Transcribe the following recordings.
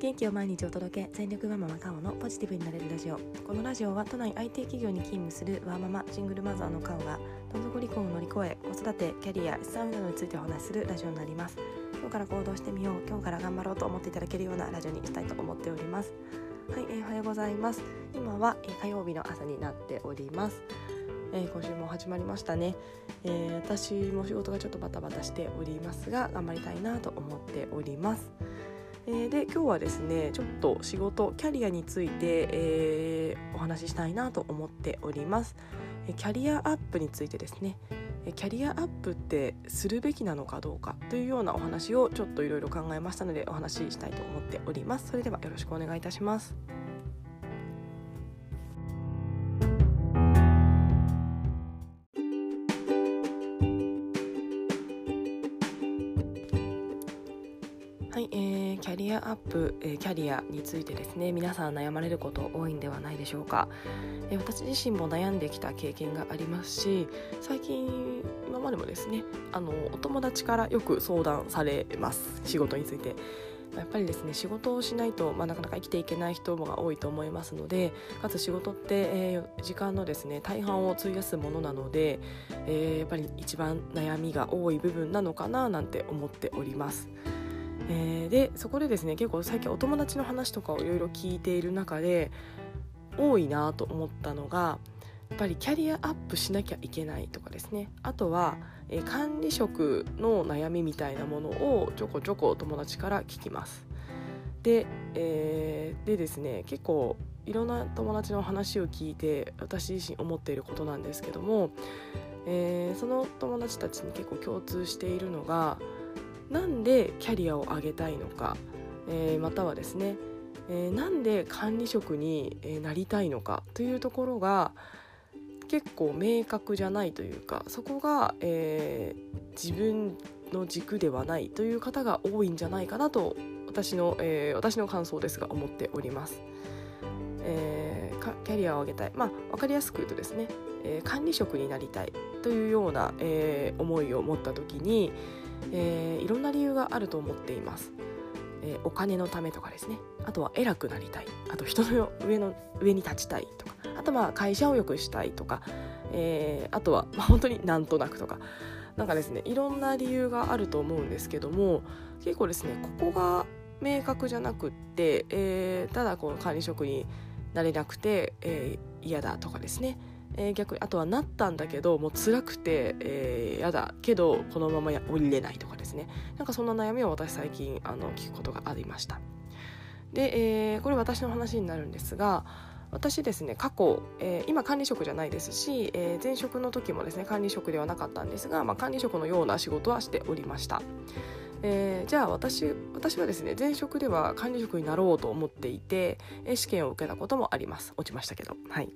元気を毎日お届け。全力ワママカオのポジティブになれるラジオ。このラジオは都内 IT 企業に勤務するワーママシングルマザーのカオがどん底離婚を乗り越え子育てキャリア資産などについてお話しするラジオになります。今日から行動してみよう。今日から頑張ろうと思っていただけるようなラジオにしたいと思っております。はい、えー、おはようございます。今は、えー、火曜日の朝になっております。えー、今週も始まりましたね、えー、私も仕事がちょっとバタバタしておりますが頑張りたいなと思っております。えー、で今日はですねちょっと仕事キャリアについて、えー、お話ししたいなと思っております。キャリアアップについてですね。キャリアアップってするべきなのかどうかというようなお話をちょっといろいろ考えましたのでお話ししたいと思っております。それではよろしくお願いいたします。い、えー、キャリアアップ、えキャリアについてですね皆さん悩まれること多いんではないでしょうか、え私自身も悩んできた経験がありますし最近今までもですねあのお友達からよく相談されます仕事について。やっぱりですね仕事をしないと、まあ、なかなか生きていけない人が多いと思いますのでかつ仕事って、えー、時間のですね大半を費やすものなので、えー、やっぱり一番悩みが多い部分なのかななんて思っております。えー、でそこでですね結構最近お友達の話とかをいろいろ聞いている中で多いなと思ったのがやっぱりキャリアアップしなきゃいけないとかですねあとは、えー、管理職の悩みみたいなものをちょこちょこ友達から聞きます。で,、えー、でですね結構いろんな友達の話を聞いて私自身思っていることなんですけども、えー、その友達たちに結構共通しているのがなんでキャリアを上げたいのか、えー、またはですね、えー、なんで管理職になりたいのかというところが結構明確じゃないというかそこが、えー、自分の軸ではないという方が多いんじゃないかなと私の、えー、私の感想ですが思っております。えー、キャリアを上げたい、まあ、分かりやすく言うとですね、えー、管理職になりたいというような、えー、思いを持った時に、えー、いろんな理由があると思っています、えー、お金のためとかですね。あとは偉くなりたい。あと人の上の上に立ちたいとか。あとまあ会社を良くしたいとか、えー、あとは、まあ、本当になんとなくとか。なんかですねいろんな理由があると思うんですけども結構ですねここが明確じゃなくって、えー、ただこの管理職になれなくて、えー、嫌だとかですね。えー、逆にあとはなったんだけどもう辛くて、えー、やだけどこのまま降りれないとかですね。なんかそんな悩みを私最近あの聞くことがありました。で、えー、これ私の話になるんですが私ですね過去、えー、今管理職じゃないですし、えー、前職の時もですね管理職ではなかったんですが、まあ、管理職のような仕事はしておりました。えー、じゃあ私私はですね前職では管理職になろうと思っていて試験を受けたこともあります。落ちましたけど。はい。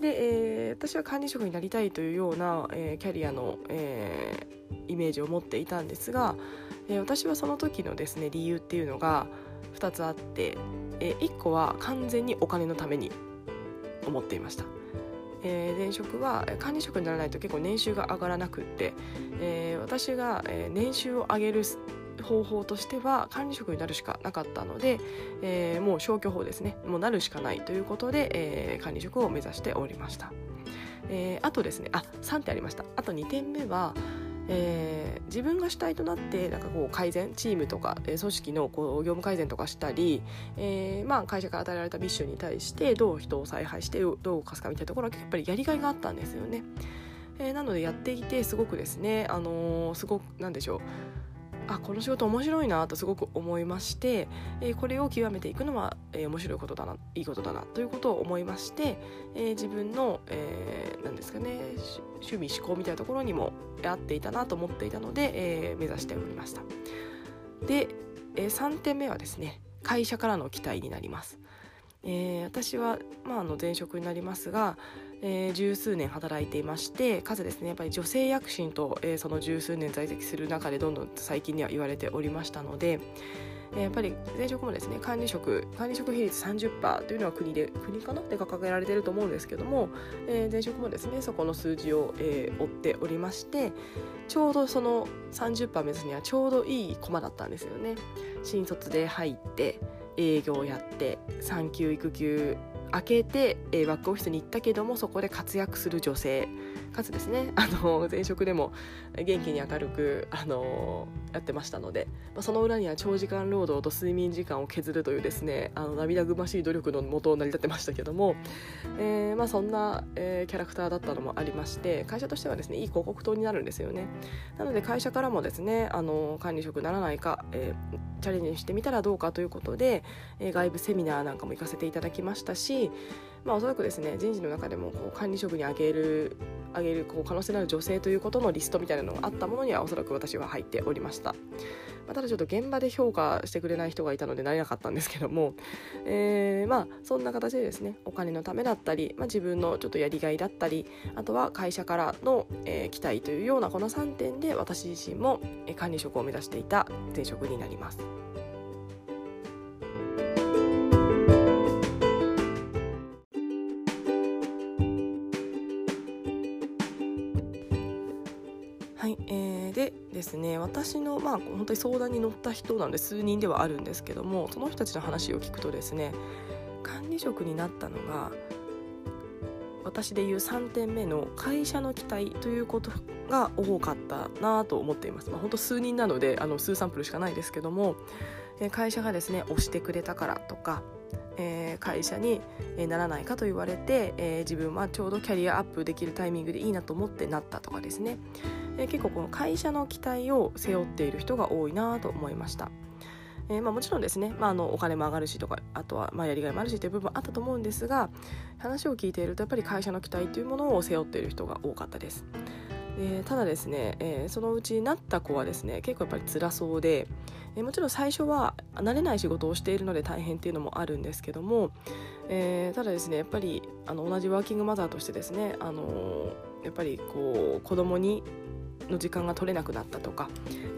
で、えー、私は管理職になりたいというような、えー、キャリアの、えー、イメージを持っていたんですが、えー、私はその時のですね理由っていうのが2つあって、えー、1個は完全にお金のために思っていました。えー、前職は管理職にならないと結構年収が上がらなくって、えー、私が、え、年収を上げる方法としては管理職になるしかなかったので、えー、もう消去法ですね。もうなるしかないということで、えー、管理職を目指しておりました、えー、あとですねあ3点ありました。あと2点目はえー、自分が主体となってなんかこう改善チームとか、組織のこう業務改善とかしたり、えーまあ、会社から与えられたミッションに対してどう人を采配してどう動かすかみたいなところはやっぱりやりがいがあったんですよね。えー、なのでやっていてすごくですね、あのー、すごくなんでしょうあこの仕事面白いなとすごく思いまして、えー、これを極めていくのは、えー、面白いことだないいことだなということを思いまして、えー、自分の、えー、ですかね趣味思考みたいなところにも合っていたなと思っていたので、えー、目指しておりました。で、えー、3点目はですね会社からの期待になります、えー、私は、まあ、あの前職になりますが、えー、十数年働いていましてかつですねやっぱり女性躍進と、えー、その十数年在籍する中でどんどん最近には言われておりましたので、やっぱり前職もですね管理職管理職比率30%というのは国で国かな？で掲げられてると思うんですけども、えー、前職もですねそこの数字を、えー、追っておりましてちょうどその30%目指すにはちょうどいい駒だったんですよね。新卒で入って営業やって産休育休明けて、えー、バックオフィスに行ったけどもそこで活躍する女性。かつですね あの前職でも元気に明るく、あのやってましたので、まあ、その裏には長時間労働と睡眠時間を削るというですねあの涙ぐましい努力のもと成り立ってましたけども、えーまあ、そんな、えー、キャラクターだったのもありまして会社としてはですねいい広告塔になるんですよね。なので会社からもですねあの管理職ならないか、えー、チャレンジしてみたらどうかということで、えー、外部セミナーなんかも行かせていただきましたしまあ、おそらくですね人事の中でもこう管理職に挙げる挙げるこう可能性のある女性ということのリストみたいなのがあったものにはおそらく私は入っておりました。まあ、ただちょっと現場で評価してくれない人がいたのでなれなかったんですけども、えー、まあそんな形でですねお金のためだったり、まあ、自分のちょっとやりがいだったりあとは会社からの、えー、期待というようなこの3点で私自身も管理職を目指していた前職になります。ですね私のまあ本当に相談に乗った人なんで数人ではあるんですけどもその人たちの話を聞くとですね管理職になったのが私でいう3点目の会社の期待ということが多かったなと思っています。まあ、本当数人なのであの数サンプルしかないですけども会社がですね押してくれたからとかえー、会社にならないかと言われて、えー、自分はちょうどキャリアアップできるタイミングでいいなと思ってなったとかですね、えー、結構この会社の期待を背負っている人が多いなと思いました。えーまあ、もちろんですね、まあ、あのお金も上がるしとかあとはまあやりがいもあるしという部分あったと思うんですが話を聞いているとやっぱり会社の期待というものを背負っている人が多かったです。えー、ただですね、えー、そのうちなった子はですね結構やっぱり辛そうで、えー、もちろん最初は慣れない仕事をしているので大変っていうのもあるんですけども、えー、ただですねやっぱりあの同じワーキングマザーとしてですね、あのやっぱりこう子供にの時間が取れなくなったとか、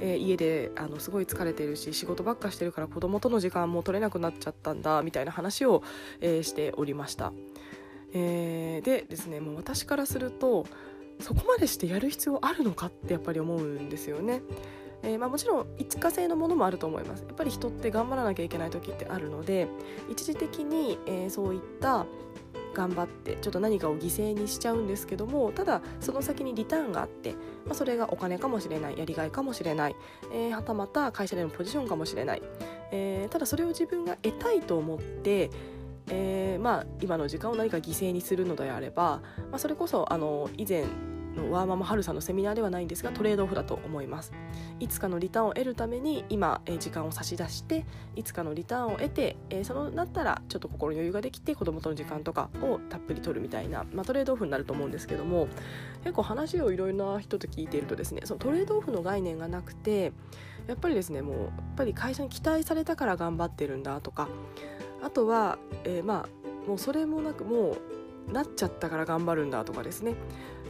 えー、家であのすごい疲れてるし仕事ばっかしてるから子供との時間も取れなくなっちゃったんだみたいな話を、えー、しておりました。えー、でですねもう私からするとそこまでしてやる必要あるのかってやっぱり思うんですよね。えー、まあ、もちろん一過性のものもあると思います。やっぱり人って頑張らなきゃいけない時ってあるので一時的に、えー、そういった頑張ってちょっと何かを犠牲にしちゃうんですけどもただその先にリターンがあって、まあ、それがお金かもしれないやりがいかもしれない、えー、はたまた会社でのポジションかもしれない、えー、ただそれを自分が得たいと思ってえー、まあ、今の時間を何か犠牲にするのであれば、まあ、それこそあの以前のワーママハルさんのセミナーではないんですがトレードオフだと思います。いつかのリターンを得るために今、え、時間を差し出していつかのリターンを得て、え、そのなったらちょっと心に余裕ができて子供との時間とかをたっぷり取るみたいな、まあ、トレードオフになると思うんですけども結構話をいろいろな人と聞いているとですねそのトレードオフの概念がなくてやっぱりですねもうやっぱり会社に期待されたから頑張ってるんだとかあとは、えー、まあもうそれもなくもうなっちゃったから頑張るんだとかですね、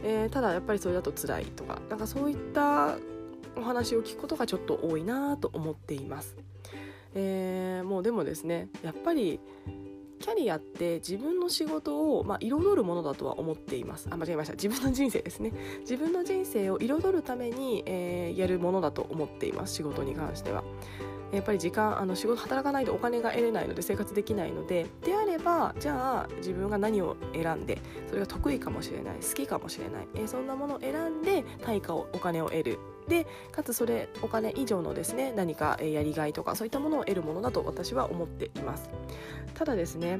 えー、ただやっぱりそれだと辛いとかなんかそういったお話を聞くことがちょっと多いなと思っています、えー、もうでもですねやっぱりキャリアって自分の仕事を、まあ、彩るものだとは思っています。あ間違えました。自分の人生ですね。自分の人生を彩るために、えー、やるものだと思っています仕事に関しては。やっぱり時間あの仕事働かないとお金が得れないので生活できないのでであればじゃあ自分が何を選んでそれが得意かもしれない好きかもしれない、えー、そんなものを選んで対価をお金を得る。でかつそれお金以上のですね何かやりがいとかそういったものを得るものだと私は思っています。ただですね、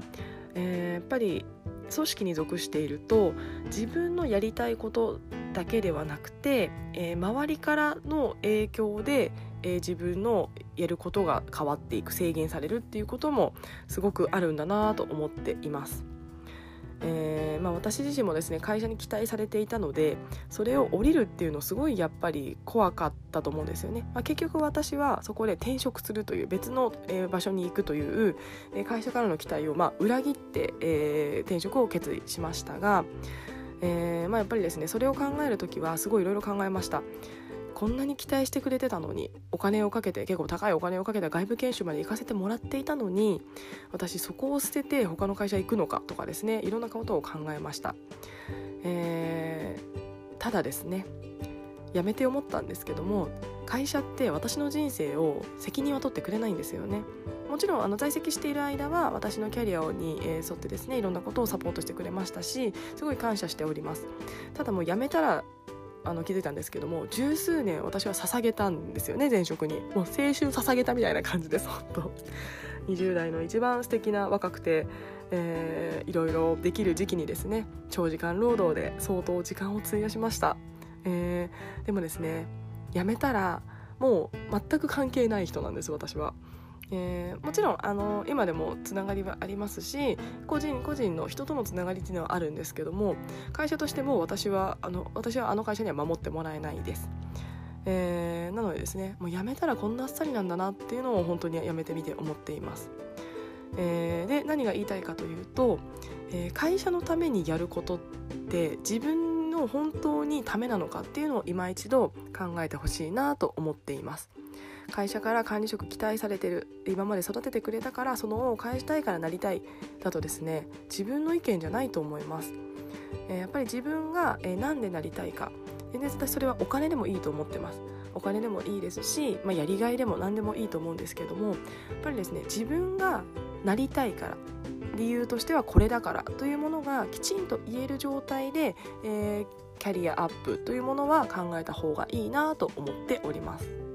えー、やっぱり組織に属していると自分のやりたいことだけではなくて、えー、周りからの影響でえー、自分のやることが変わっていく制限されるっていうこともすごくあるんだなと思っています。えーまあ、私自身もですね会社に期待されていたのでそれを降りるっていうのすごいやっぱり怖かったと思うんですよね、まあ、結局私はそこで転職するという別の、えー、場所に行くという、えー、会社からの期待を、まあ、裏切って、えー、転職を決意しましたが、えーまあ、やっぱりですねそれを考える時はすごいいろいろ考えましたこんなに期待してくれてたのにお金をかけて結構高いお金をかけた外部研修まで行かせてもらっていたのに私そこを捨てて他の会社行くのかとかですねいろんなことを考えました、えー、ただですねやめて思ったんですけども会社って私の人生を責任は取ってくれないんですよね。もちろんあの在籍している間は私のキャリアに、え沿ってですねいろんなことをサポートしてくれましたしすごい感謝しております。ただもう辞めたらあの気づいたんですけども十数年私は捧げたんですよね前職に。もう青春捧げたみたいな感じです本当20代の一番素敵な若くて、えー、いろいろできる時期にですね長時間労働で相当時間を費やしました、えー、でもですね辞めたらもう全く関係ない人なんです私は。えー、もちろんあの今でもつながりはありますし個人個人の人とのつながりっていうのはあるんですけども会社としても私はあの私はあの会社には守ってもらえないです。えー、なのでですねもう辞めたらこんなあっさりなんだなっていうのを本当に辞めてみて思っています。えー、で何が言いたいかというと、えー、会社のためにやることって自分の本当にためなのかっていうのを今一度考えてほしいなと思っています。会社から管理職期待されてる今まで育ててくれたからその恩を返したいからなりたいだとですね自分の意見じゃないと思います、えー、やっぱり自分が、えー、何でなりたいか。全然私それはお金でもいいと思ってます。お金でもいいですし、まあ、やりがいでも何でもいいと思うんですけどもやっぱりですね自分がなりたいから理由としてはこれだからというものがきちんと言える状態で、えー、キャリアアップというものは考えた方がいいなと思っております。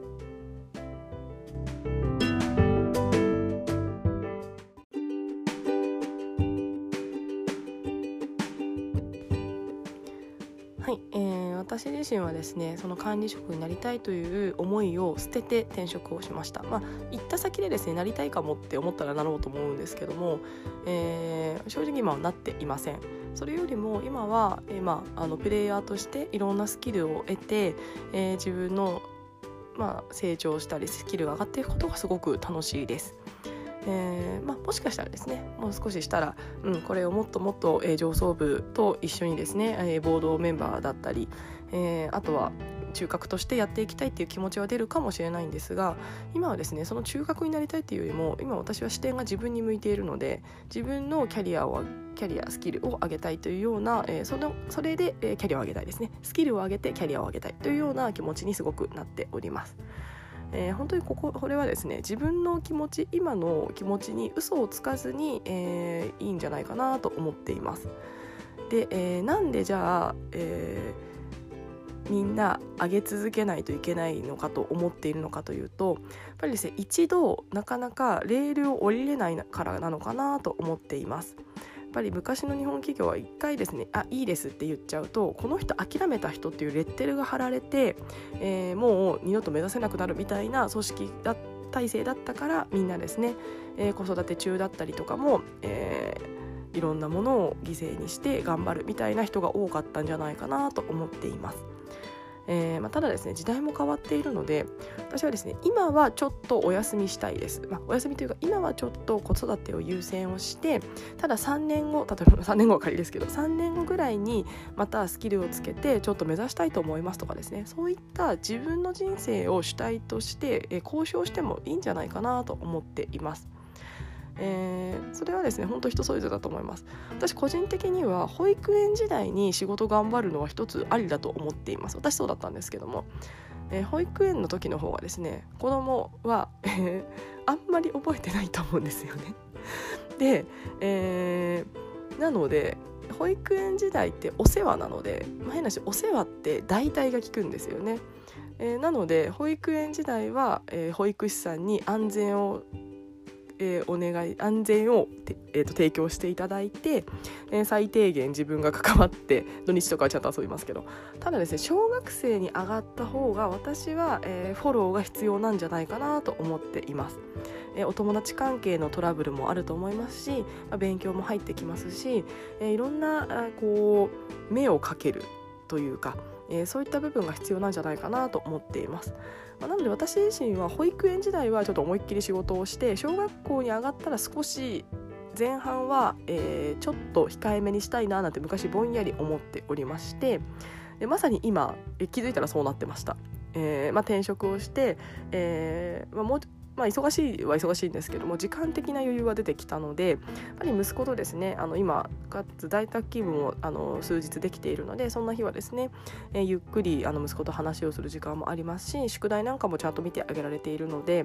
はい、えー、私自身はですねその管理職になりたいという思いを捨てて転職をしました。まあ行った先でですねなりたいかもって思ったらなろうと思うんですけども、えー、正直今はなっていません。それよりも今は、えー、まあ、あのプレイヤーとしていろんなスキルを得て、えー、自分の、まあ、成長したりスキルが上がっていくことがすごく楽しいです。えーまあ、もしかしたらですねもう少ししたら、うん、これをもっともっと、えー、上層部と一緒にですね、えー、ボードメンバーだったり、えー、あとは中核としてやっていきたいっていう気持ちは出るかもしれないんですが今はですねその中核になりたいっていうよりも今私は視点が自分に向いているので自分のキャリアをキャリアスキルを上げたいというような、えー、そのそれで、えー、キャリアを上げたいですねスキルを上げてキャリアを上げたいというような気持ちにすごくなっております。えー、本当にこここれはですね自分の気持ち今の気持ちに嘘をつかずに、えー、いいんじゃないかなと思っています。で、えー、なんでじゃあ、えー、みんな上げ続けないといけないのかと思っているのかというとやっぱりですね一度なかなかレールを降りれないからなのかなと思っています。ぱり昔の日本企業は1回ですねあいいですって言っちゃうとこの人諦めた人っていうレッテルが貼られて、えー、もう二度と目指せなくなるみたいな組織だ体制だったからみんなですね、えー、子育て中だったりとかも、えー、いろんなものを犠牲にして頑張るみたいな人が多かったんじゃないかなと思っています。えー、まあ、ただですね時代も変わっているので私はですね今はちょっとお休みしたいです、まあ、お休みというか今はちょっと子育てを優先をしてただ3年後例えば 3年後は仮ですけど3年後ぐらいにまたスキルをつけてちょっと目指したいと思いますとかですねそういった自分の人生を主体として、え交渉してもいいんじゃないかなと思っています。えー、それはですね本当人それぞれだと思います。私個人的には保育園時代に仕事頑張るのは一つありだと思っています。私そうだったんですけども、えー、保育園の時の方がですね子供は、えー、あんまり覚えてないと思うんですよね。で、えー、なので保育園時代ってお世話なので、まあ、変な話お世話って代替が効くんですよね。えー、なので保育園時代は、えー、保育士さんに安全をえー、お願い安全を、えーと、提供していただいて、えー、最低限自分が関わって 土日とかはちゃんと遊びますけどただですね小学生に上がった方が私は、えー、フォローが必要なんじゃないかなと思っています。えお友達関係のトラブルもあると思いますし、まあ、勉強も入ってきますし、えいろんなあこう目をかけるというか、えそういった部分が必要なんじゃないかなと思っています。まあ、なので私自身は保育園時代はちょっと思いっきり仕事をして小学校に上がったら少し前半は、えー、ちょっと控えめにしたいななんて昔ぼんやり思っておりましてでまさに今え気づいたらそうなってました。えーまあ、転職をして、えーまあ、もうまあ、忙しいは忙しいんですけども時間的な余裕は出てきたのでやっぱり息子とですねあの今かつ在宅勤務をあの数日できているのでそんな日はですね、えー、ゆっくりあの息子と話をする時間もありますし宿題なんかもちゃんと見てあげられているので、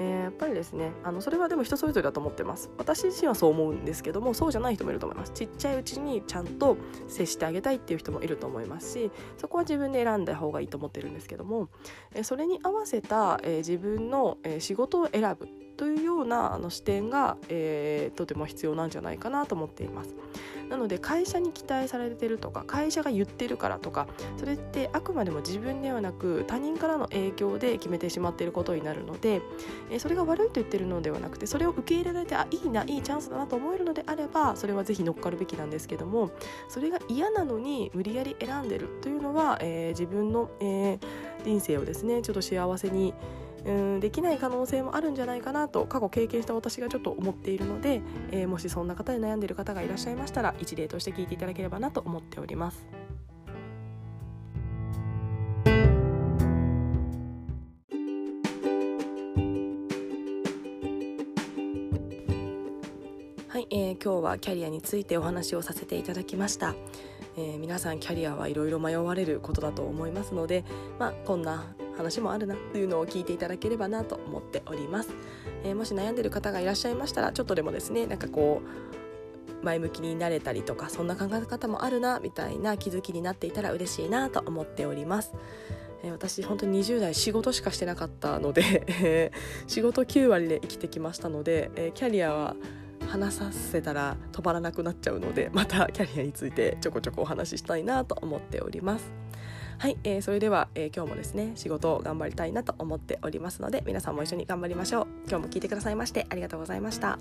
えー、やっぱりですねあのそれはでも人それぞれだと思ってます。私自身はそう思うんですけどもそうじゃない人もいると思います。ちっちゃいうちにちゃんと接してあげたいっていう人もいると思いますしそこは自分で選んだ方がいいと思ってるんですけども、えー、それに合わせた、えー、自分の、えー、仕事を選ぶ。というようなあの視点が、えー、とても必要なんじゃないかなと思っています。なので会社に期待されてるとか会社が言ってるからとかそれってあくまでも自分ではなく他人からの影響で決めてしまっていることになるので、えそれが悪いと言ってるのではなくてそれを受け入れられてあいいないいチャンスだなと思えるのであればそれはぜひ乗っかるべきなんですけどもそれが嫌なのに無理やり選んでるというのは、えー、自分の、えー、人生をですねちょっと幸せにうんできない可能性もあるんじゃないかなと過去経験した私がちょっと思っているので、えー、もしそんな方で悩んでいる方がいらっしゃいましたら一例として聞いていただければなと思っております。はい、えー、今日はキャリアについてお話をさせていただきました。えー、皆さんキャリアはいろいろ迷われることだと思いますので、まあ、こんな話もあるなというのを聞いていただければなと思っております、えー、もし悩んでる方がいらっしゃいましたらちょっとでもですねなんかこう前向きになれたりとかそんな考え方もあるなみたいな気づきになっていたら嬉しいなと思っております。え私本当に20代仕事しかしてなかったので 仕事9割で生きてきましたので、えキャリアは話させたら止まらなくなっちゃうのでまたキャリアについてちょこちょこお話ししたいなと思っております。はい、えー、それでは、えー、今日もですね仕事を頑張りたいなと思っておりますので皆さんも一緒に頑張りましょう。今日も聞いてくださいましてありがとうございました。